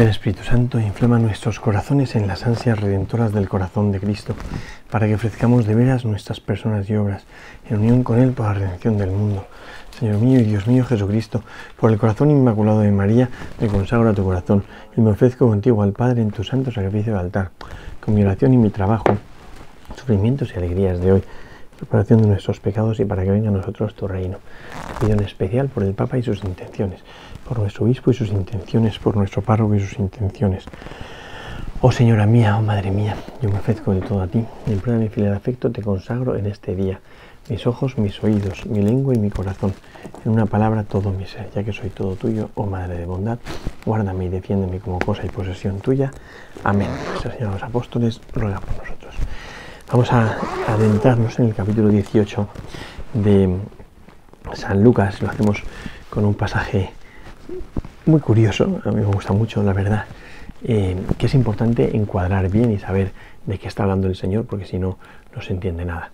El Espíritu Santo inflama nuestros corazones en las ansias redentoras del corazón de Cristo, para que ofrezcamos de veras nuestras personas y obras, en unión con Él por la redención del mundo. Señor mío y Dios mío Jesucristo, por el corazón inmaculado de María, me consagro a tu corazón y me ofrezco contigo al Padre en tu santo sacrificio de altar, con mi oración y mi trabajo, sufrimientos y alegrías de hoy, preparación de nuestros pecados y para que venga a nosotros tu reino. Pido en especial por el Papa y sus intenciones por nuestro obispo y sus intenciones, por nuestro párroco y sus intenciones. Oh Señora mía, oh Madre mía, yo me ofrezco de todo a ti, en prueba de mi fiel afecto te consagro en este día, mis ojos, mis oídos, mi lengua y mi corazón, en una palabra todo mi ser, ya que soy todo tuyo, oh Madre de bondad, guárdame y defiéndeme como cosa y posesión tuya. Amén. Señora de los Apóstoles, ruega por nosotros. Vamos a adentrarnos en el capítulo 18 de San Lucas, lo hacemos con un pasaje muy curioso, a mí me gusta mucho, la verdad, eh, que es importante encuadrar bien y saber de qué está hablando el Señor, porque si no, no se entiende nada.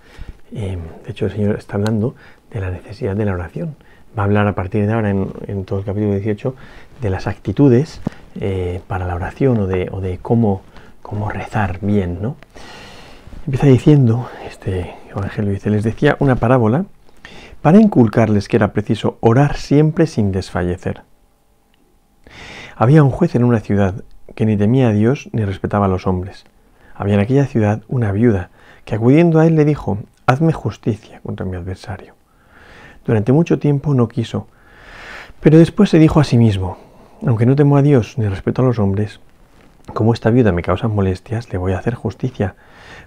Eh, de hecho, el Señor está hablando de la necesidad de la oración. Va a hablar a partir de ahora, en, todo el capítulo 18, de las actitudes eh, para la oración o de, cómo, cómo rezar bien, ¿no? Empieza diciendo, este Evangelio dice, les decía una parábola para inculcarles que era preciso orar siempre sin desfallecer. Había un juez en una ciudad que ni temía a Dios ni respetaba a los hombres. Había en aquella ciudad una viuda que acudiendo a él le dijo, hazme justicia contra mi adversario. Durante mucho tiempo no quiso, pero después se dijo a sí mismo, aunque no temo a Dios ni respeto a los hombres, como esta viuda me causa molestias, le voy a hacer justicia,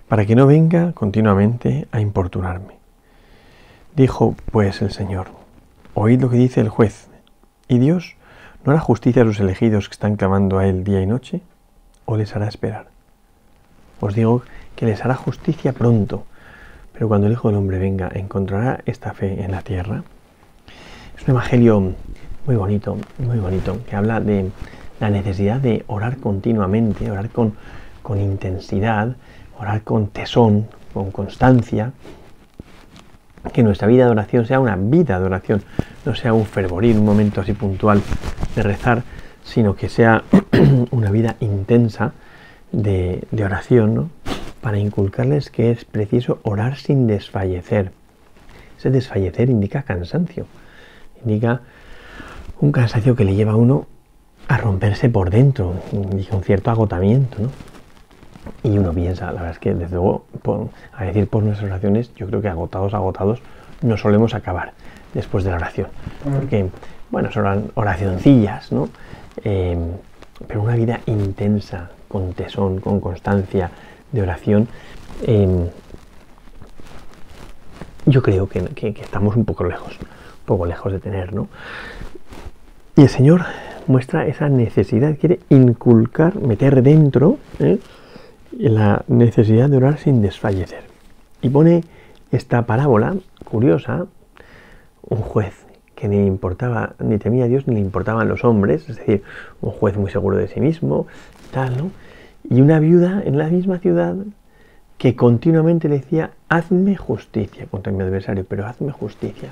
para que no venga continuamente a importunarme. Dijo pues el Señor, oíd lo que dice el juez, y Dios ¿No hará justicia a sus elegidos que están clamando a Él día y noche? ¿O les hará esperar? Os digo que les hará justicia pronto, pero cuando el Hijo del Hombre venga, ¿encontrará esta fe en la tierra? Es un evangelio muy bonito, muy bonito, que habla de la necesidad de orar continuamente, orar con, con intensidad, orar con tesón, con constancia, que nuestra vida de oración sea una vida de oración, no sea un fervorín, un momento así puntual de rezar, sino que sea una vida intensa de, oración, ¿no? para inculcarles que es preciso orar sin desfallecer. Ese desfallecer indica cansancio, indica un cansancio que le lleva a uno a romperse por dentro, indica un cierto agotamiento. ¿no? Y uno piensa, la verdad es que desde luego, a decir por nuestras oraciones, yo creo que agotados, agotados, no solemos acabar después de la oración. Porque, bueno, son oracioncillas, ¿no? Em, pero una vida intensa, con tesón, con constancia de oración, em, yo creo que, estamos un poco lejos, un poco lejos de tener, ¿no? Y el Señor muestra esa necesidad, quiere inculcar, meter dentro ¿eh? la necesidad de orar sin desfallecer. Y pone esta parábola curiosa, un juez que ni importaba, ni temía a Dios, ni le importaban los hombres, es decir, un juez muy seguro de sí mismo, tal, ¿no? Y una viuda en la misma ciudad que continuamente le decía, hazme justicia contra mi adversario, pero hazme justicia.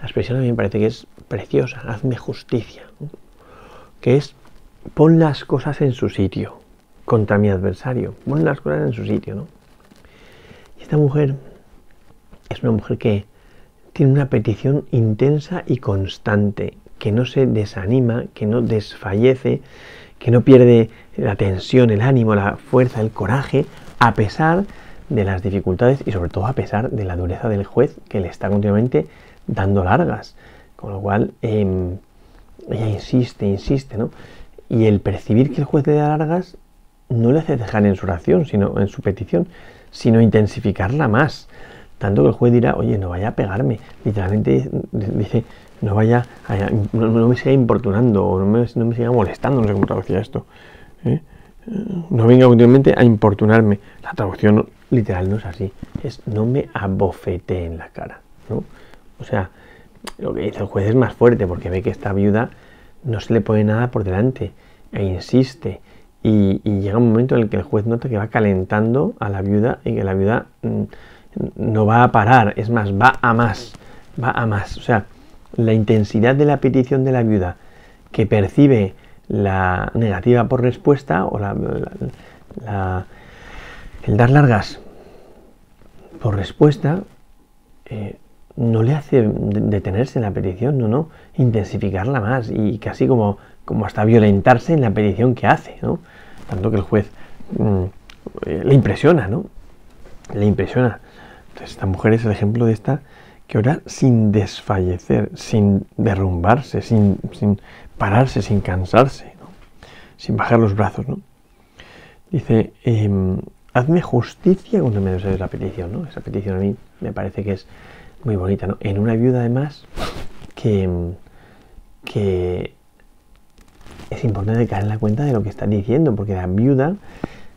La expresión a mí me parece que es preciosa, hazme justicia, que es pon las cosas en su sitio contra mi adversario, pon las cosas en su sitio, ¿no? Y esta mujer es una mujer que tiene una petición intensa y constante, que no se desanima, que no desfallece, que no pierde la tensión, el ánimo, la fuerza, el coraje, a pesar de las dificultades y sobre todo a pesar de la dureza del juez que le está continuamente dando largas. Con lo cual, em, ella insiste, insiste, ¿no? Y el percibir que el juez le da largas no le hace dejar en su oración, sino en su petición, sino intensificarla más. Tanto que el juez dirá, oye, no vaya a pegarme. Literalmente dice, no vaya, no, me siga importunando o no me, siga molestando, no sé cómo traducía esto. ¿eh? No venga continuamente a importunarme. La traducción literal no es así, es no me abofete en la cara. ¿no? O sea, lo que dice el juez es más fuerte porque ve que esta viuda no se le pone nada por delante e insiste. Y, llega un momento en el que el juez nota que va calentando a la viuda y que la viuda mm, no va a parar, es más, va a más, va a más. O sea, la intensidad de la petición de la viuda que percibe la negativa por respuesta o la, el dar largas por respuesta eh, no le hace detenerse en la petición, no, no, intensificarla más y casi como, como hasta violentarse en la petición que hace, ¿no? Tanto que el juez mm, eh, le impresiona, ¿no? Le impresiona. Entonces, esta mujer es el ejemplo de esta que ora sin desfallecer, sin derrumbarse, sin, sin pararse, sin cansarse, sin bajar los brazos, ¿no? Dice, em, hazme justicia cuando me des la petición, ¿no? Esa petición a mí me parece que es muy bonita, ¿no? En una viuda además que, que es importante caer en la cuenta de lo que está diciendo, porque la viuda,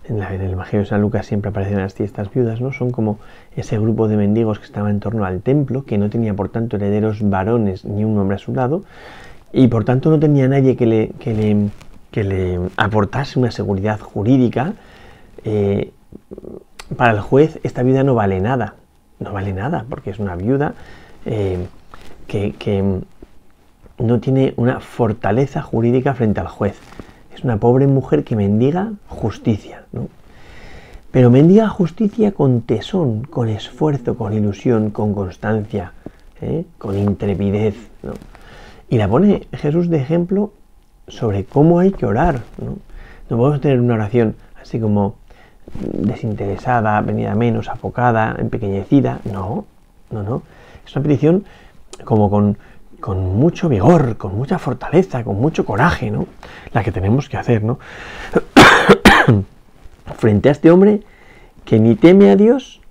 en, el Evangelio de San Lucas siempre aparecen las estas viudas, ¿no? Son como ese grupo de mendigos que estaba en torno al templo, que no tenía por tanto herederos varones ni un hombre a su lado, y por tanto no tenía nadie que le, que le, que le aportase una seguridad jurídica. Eh, para el juez esta viuda no vale nada, no vale nada, porque es una viuda eh, que, no tiene una fortaleza jurídica frente al juez. Es una pobre mujer que mendiga justicia, ¿no? Pero mendiga justicia con tesón, con esfuerzo, con ilusión, con constancia, ¿eh? con intrepidez, ¿no? Y la pone Jesús de ejemplo sobre cómo hay que orar, ¿no? No podemos tener una oración así como desinteresada, venida menos, afocada, empequeñecida. No, no, no. Es una petición como con, con mucho vigor, con mucha fortaleza, con mucho coraje, ¿no? La que tenemos que hacer, ¿no? Frente a este hombre que ni teme a Dios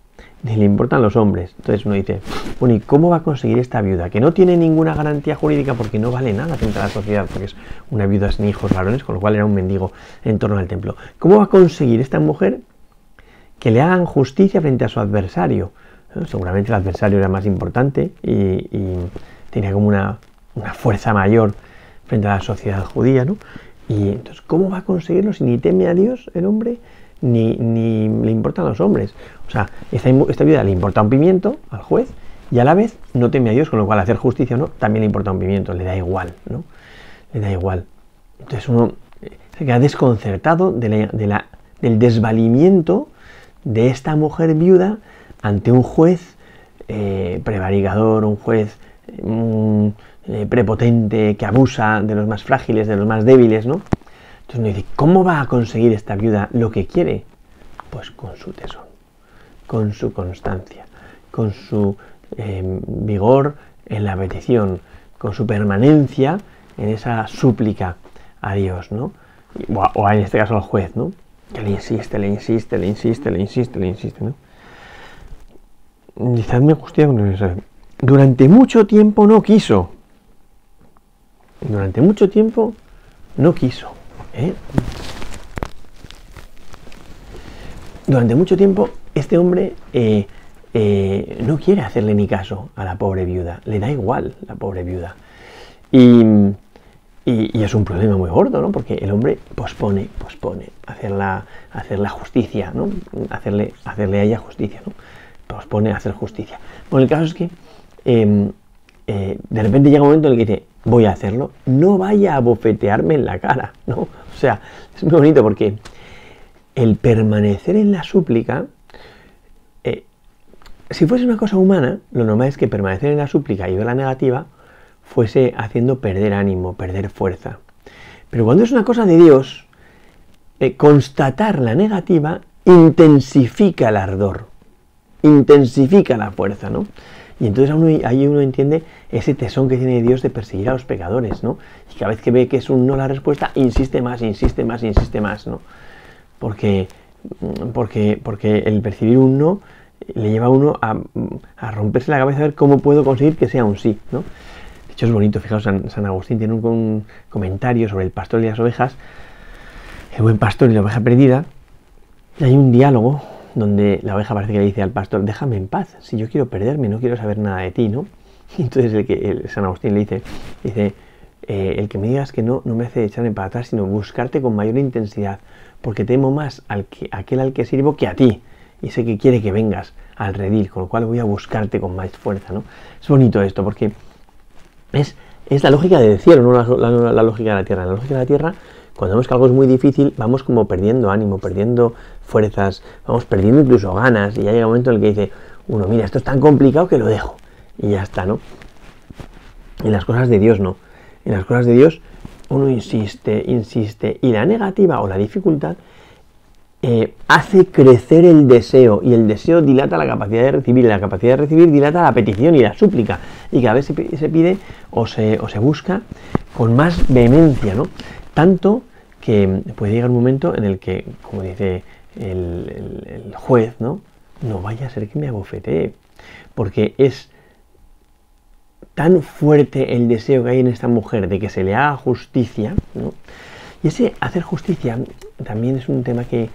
ni le importan los hombres. Entonces uno dice, bueno, ¿y cómo va a conseguir esta viuda? Que no tiene ninguna garantía jurídica porque no vale nada frente a la sociedad, porque es una viuda sin hijos varones, con lo cual era un mendigo en torno al templo. ¿Cómo va a conseguir esta mujer que le hagan justicia frente a su adversario? Seguramente el adversario era más importante y, tenía como una, fuerza mayor frente a la sociedad judía, ¿no? Y entonces, ¿cómo va a conseguirlo si ni teme a Dios el hombre? Ni, ni, le importan los hombres. O sea, esta, viuda le importa un pimiento al juez y a la vez no teme a Dios, con lo cual hacer justicia o no, también le importa un pimiento, le da igual, ¿no? Le da igual. Entonces uno se queda desconcertado del desvalimiento de esta mujer viuda ante un juez eh, prevaricador, un juez eh, prepotente que abusa de los más frágiles, de los más débiles, ¿no? Entonces uno dice, ¿cómo va a conseguir esta viuda lo que quiere? Pues con su tesón, con su constancia, con su em, vigor en la petición, con su permanencia en esa súplica a Dios, ¿no? O, en este caso al juez, ¿no? Que le insiste, le insiste, le insiste, le insiste, le insiste, ¿no? Dice, justicia con Durante mucho tiempo no quiso. Durante mucho tiempo no quiso. ¿Eh? Durante mucho tiempo este hombre eh, eh, no quiere hacerle ni caso a la pobre viuda, le da igual la pobre viuda. Y, es un problema muy gordo, ¿no? Porque el hombre pospone, pospone hacer la, hacer la justicia, ¿no? Hacerle, hacerle a ella justicia, ¿no? Pospone hacer justicia. Bueno, el caso es que em, de repente llega un momento en el que dice, voy a hacerlo, no vaya a bofetearme en la cara, ¿no? O sea, es muy bonito porque el permanecer en la súplica, eh, si fuese una cosa humana, lo normal es que permanecer en la súplica y ver la negativa fuese haciendo perder ánimo, perder fuerza. Pero cuando es una cosa de Dios, eh, constatar la negativa intensifica el ardor, intensifica la fuerza, ¿no? Y entonces ahí uno entiende ese tesón que tiene Dios de perseguir a los pecadores, ¿no? Y cada vez que ve que es un no la respuesta, insiste más, insiste más, insiste más, ¿no? Porque, porque, porque el percibir un no le lleva a uno a, romperse la cabeza a ver cómo puedo conseguir que sea un sí, ¿no? De hecho es bonito, fijaos, San, Agustín tiene un, comentario sobre el pastor y las ovejas, el buen pastor y la oveja perdida, y hay un diálogo donde la oveja parece que le dice al pastor, déjame en paz, si yo quiero perderme, no quiero saber nada de ti, ¿no? Entonces el que San Agustín le dice, dice, eh, el que me digas que no, no me hace echarme para atrás, sino buscarte con mayor intensidad, porque temo más al que, aquel al que sirvo que a ti, y sé que quiere que vengas al redil, con lo cual voy a buscarte con más fuerza, ¿no? Es bonito esto, porque es es la lógica del cielo, no la, lógica de la tierra. La lógica de la tierra, cuando vemos que algo es muy difícil, vamos como perdiendo ánimo, perdiendo fuerzas, vamos perdiendo incluso ganas, y ya llega un momento en el que dice uno, mira, esto es tan complicado que lo dejo, y ya está, ¿no? En las cosas de Dios no. En las cosas de Dios uno insiste, insiste, y la negativa o la dificultad eh, hace crecer el deseo y el deseo dilata la capacidad de recibir y la capacidad de recibir dilata la petición y la súplica y cada vez se, pide o se, o se, busca con más vehemencia, ¿no? Tanto que puede llegar un momento en el que, como dice el, juez, ¿no? No vaya a ser que me abofetee, porque es tan fuerte el deseo que hay en esta mujer de que se le haga justicia, ¿no? Y ese hacer justicia también es un tema que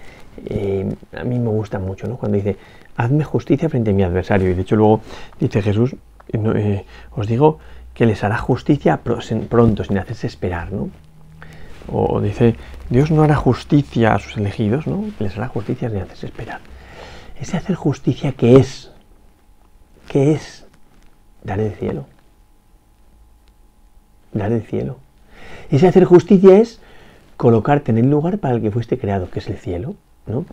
eh, a mí me gusta mucho, ¿no? Cuando dice, hazme justicia frente a mi adversario. Y de hecho luego dice Jesús, eh, os digo que les hará justicia pronto, sin hacerse esperar, ¿no? O dice, Dios no hará justicia a sus elegidos, ¿no? Les hará justicia sin hacerse esperar. Ese hacer justicia que es, que es dar el cielo. Dar el cielo. Ese hacer justicia es colocarte en el lugar para el que fuiste creado, que es el cielo. ¿no?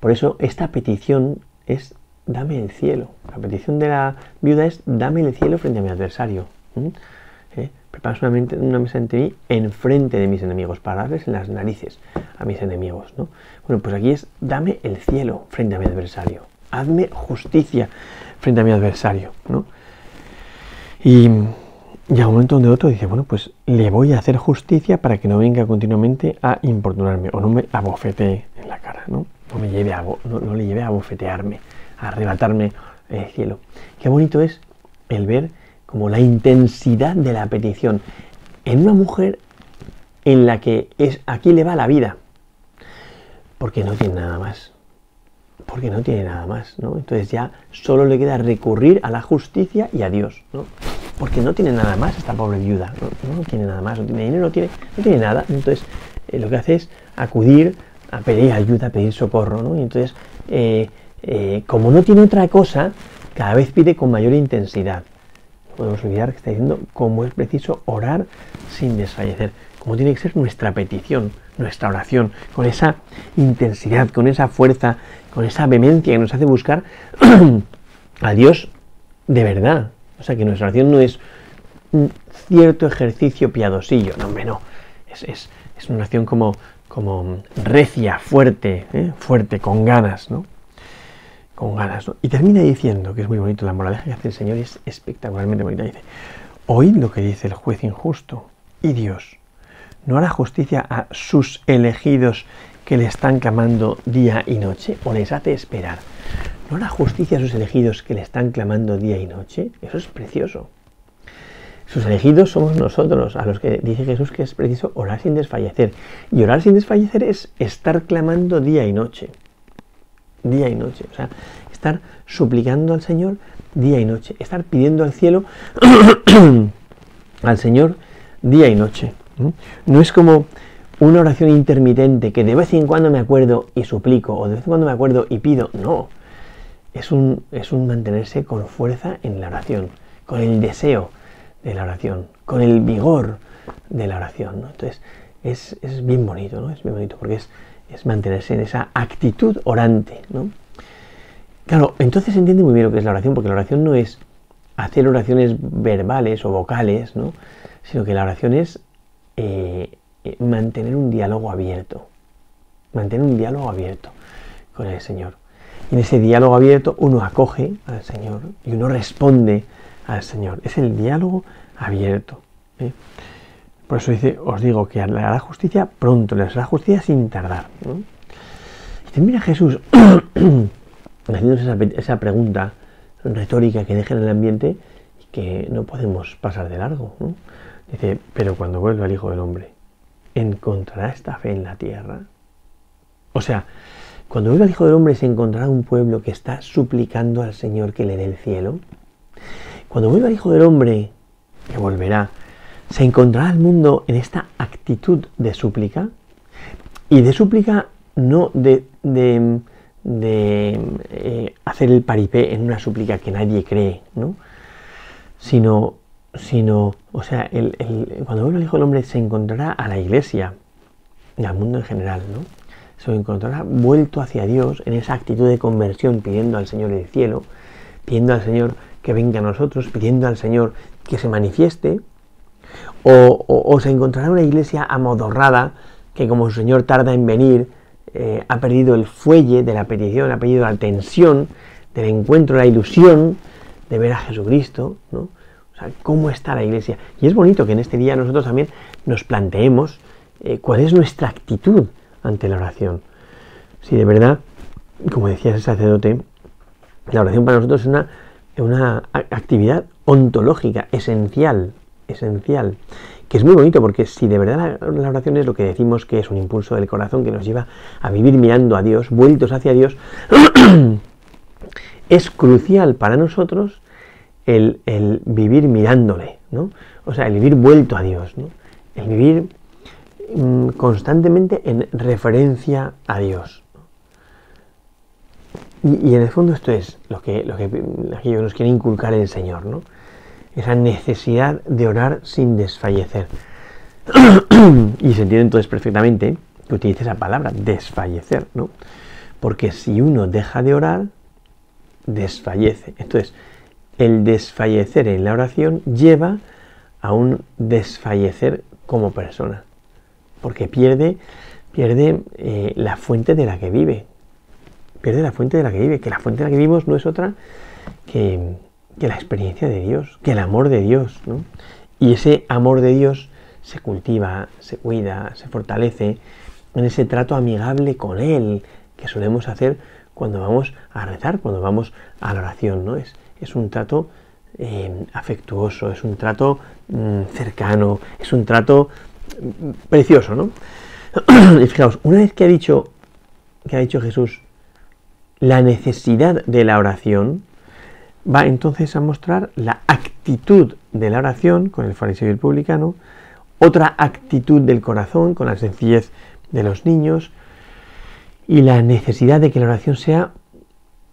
Por eso esta petición es dame el cielo. La petición de la viuda es dame el cielo frente a mi adversario. Una, mesa ante mí enfrente de mis enemigos para darles las narices a mis enemigos. ¿no? Bueno, pues aquí es dame el cielo frente a mi adversario. Hazme justicia frente a mi adversario. ¿no? Y llega un momento donde otro dice, bueno, pues le voy a hacer justicia para que no venga continuamente a importunarme o no me abofetee en la cara, ¿no? No, me lleve a, no, le lleve a bofetearme, a arrebatarme el cielo. Qué bonito es el ver como la intensidad de la petición en una mujer en la que es aquí le va la vida, porque no tiene nada más, porque no tiene nada más, ¿no? Entonces ya solo le queda recurrir a la justicia y a Dios, ¿no? porque no tiene nada más esta pobre viuda, no, tiene nada más, no tiene dinero, no tiene, no tiene nada. Entonces, eh, lo que hace es acudir a pedir ayuda, a pedir socorro, ¿no? Y entonces, eh, eh, como no tiene otra cosa, cada vez pide con mayor intensidad. Podemos olvidar que está diciendo cómo es preciso orar sin desfallecer, cómo tiene que ser nuestra petición, nuestra oración, con esa intensidad, con esa fuerza, con esa vehemencia que nos hace buscar a Dios de verdad, o sea que nuestra oración no es un cierto ejercicio piadosillo, no, hombre, no. Es, una oración como, como recia, fuerte, ¿eh? fuerte, con ganas, ¿no? Y termina diciendo, que es muy bonito, la moraleja que hace el Señor es espectacularmente bonita. Dice, oíd lo que dice el juez injusto, y Dios no hará justicia a sus elegidos que le están clamando día y noche, o les hace esperar. ¿No hará justicia a sus elegidos que le están clamando día y noche? Eso es precioso. Sus elegidos somos nosotros, a los que dice Jesús que es preciso orar sin desfallecer. Y orar sin desfallecer es estar clamando día y noche. Día y noche. O sea, estar suplicando al Señor día y noche. Estar pidiendo al cielo al Señor día y noche. No es como una oración intermitente que de vez en cuando me acuerdo y suplico, o de vez en cuando me acuerdo y pido. No es un, es un mantenerse con fuerza en la oración, con el deseo de la oración, con el vigor de la oración. Entonces, es, bien bonito, ¿no? Es bien bonito porque es, es mantenerse en esa actitud orante, ¿no? Claro, entonces entiende muy bien lo que es la oración, porque la oración no es hacer oraciones verbales o vocales, ¿no? Sino que la oración es eh, eh, mantener un diálogo abierto, mantener un diálogo abierto con el Señor en ese diálogo abierto uno acoge al Señor y uno responde al Señor. Es el diálogo abierto. ¿eh? Por eso dice, os digo que le hará justicia pronto, le hará justicia sin tardar. Y termina Jesús haciéndose esa, pregunta retórica que deja en el ambiente y que no podemos pasar de largo. Dice, pero cuando vuelva el Hijo del Hombre, ¿encontrará esta fe en la tierra? O sea, cuando venga el Hijo del Hombre se encontrará un pueblo que está suplicando al Señor que le dé el cielo. Cuando vuelva el Hijo del Hombre, que volverá, se encontrará el mundo en esta actitud de súplica. Y de súplica no de, eh, hacer el paripé en una súplica que nadie cree, ¿no? sino sino, o sea, el, cuando vuelva el Hijo del Hombre se encontrará a la iglesia y al mundo en general, ¿no? Se encontrará vuelto hacia Dios en esa actitud de conversión, pidiendo al Señor el cielo, pidiendo al Señor que venga a nosotros, pidiendo al Señor que se manifieste, o, se encontrará una iglesia amodorrada que como su Señor tarda en venir, eh, ha perdido el fuelle de la petición, ha perdido la tensión del encuentro, la ilusión de ver a Jesucristo, ¿no? O sea, cómo está la iglesia. Y es bonito que en este día nosotros también nos planteemos eh, cuál es nuestra actitud ante la oración. Si de verdad, como decía ese sacerdote, la oración para nosotros es una, una actividad ontológica, esencial, esencial, que es muy bonito porque si de verdad la, oración es lo que decimos que es un impulso del corazón que nos lleva a vivir mirando a Dios, vueltos hacia Dios, es crucial para nosotros el, vivir mirándole, ¿no? O sea, el vivir vuelto a Dios, ¿no? El vivir mm, constantemente en referencia a Dios. Y, en el fondo esto es lo que, lo que, nos quiere inculcar el Señor, ¿no? Esa necesidad de orar sin desfallecer. y se entiende entonces perfectamente que utilice esa palabra, desfallecer, ¿no? Porque si uno deja de orar, desfallece. Entonces, el desfallecer en la oración lleva a un desfallecer como persona, porque pierde, pierde eh, la fuente de la que vive, pierde la fuente de la que vive, que la fuente de la que vivimos no es otra que, la experiencia de Dios, que el amor de Dios. Y ese amor de Dios se cultiva, se cuida, se fortalece en ese trato amigable con Él que solemos hacer cuando vamos a rezar, cuando vamos a la oración. ¿no? Es, es un trato eh, afectuoso, es un trato mm, cercano, es un trato mm, precioso. ¿no? y fijaos, una vez que ha dicho, que ha dicho Jesús, la necesidad de la oración, va entonces a mostrar la actitud de la oración con el fariseo y el publicano, otra actitud del corazón con la sencillez de los niños y la necesidad de que la oración sea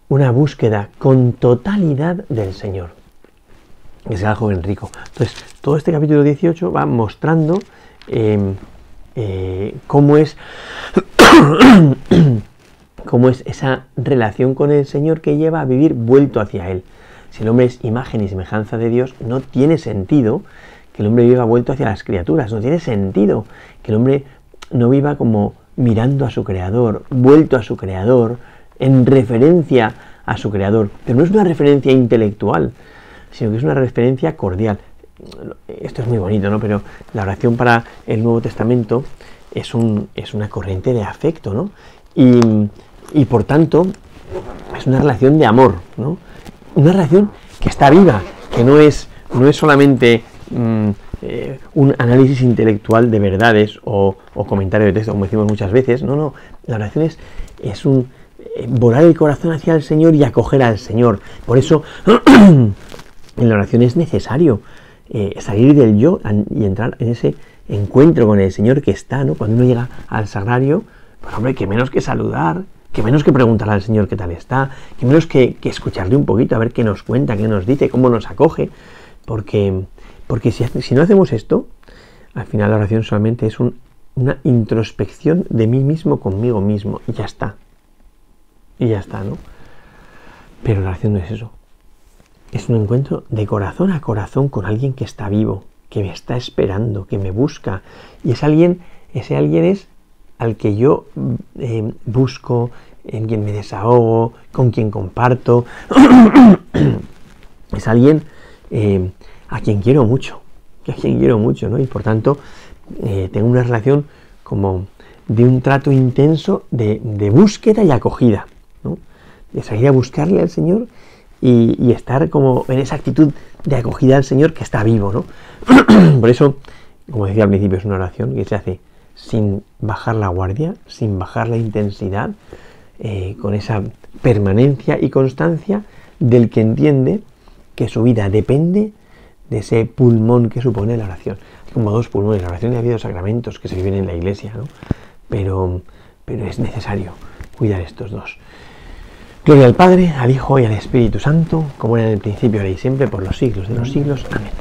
una búsqueda con totalidad del Señor, que sea el joven rico. Entonces, todo este capítulo 18 va mostrando em, eh, cómo es cómo es esa relación con el Señor que lleva a vivir vuelto hacia Él. Si el hombre es imagen y semejanza de Dios, no tiene sentido que el hombre viva vuelto hacia las criaturas, no tiene sentido que el hombre no viva como mirando a su creador, vuelto a su creador, en referencia a su creador. Pero no es una referencia intelectual, sino que es una referencia cordial. Esto es muy bonito, ¿no? Pero la oración para el Nuevo Testamento es, un, es una corriente de afecto, ¿no? Y, y por tanto es una relación de amor, ¿no? Una relación que está viva, que no es, no es solamente mm, eh, un análisis intelectual de verdades o, comentario de texto, como decimos muchas veces, no, no, la oración es, es un eh, volar el corazón hacia el Señor y acoger al Señor. Por eso en la oración es necesario eh, salir del yo y entrar en ese encuentro con el Señor que está, ¿no? Cuando uno llega al sagrario, pues hombre, que menos que saludar, que menos que preguntar al Señor qué tal está, que menos que, escucharle un poquito a ver qué nos cuenta, qué nos dice, cómo nos acoge, porque, porque si, si no hacemos esto, al final la oración solamente es una introspección de mí mismo conmigo mismo, y ya está. Y ya está, ¿no? Pero la oración no es eso. Es un encuentro de corazón a corazón con alguien que está vivo, que me está esperando, que me busca. Y es alguien, ese alguien es al que yo eh, busco, en quien me desahogo, con quien comparto. es alguien eh, a quien quiero mucho, a quien quiero mucho, ¿no? Y por tanto, eh, tengo una relación como de un trato intenso de, búsqueda y acogida, ¿no? De salir a buscarle al Señor y, y, estar como en esa actitud de acogida al Señor que está vivo, ¿no? por eso, como decía al principio, es una oración que se hace sin bajar la guardia, sin bajar la intensidad, eh, con esa permanencia y constancia del que entiende que su vida depende de ese pulmón que supone la oración. como dos pulmones, la oración y ha dos sacramentos que se viven en la iglesia, ¿no? pero, pero es necesario cuidar estos dos. Gloria al Padre, al Hijo y al Espíritu Santo, como era en el principio, ahora y siempre, por los siglos de los siglos. Amén.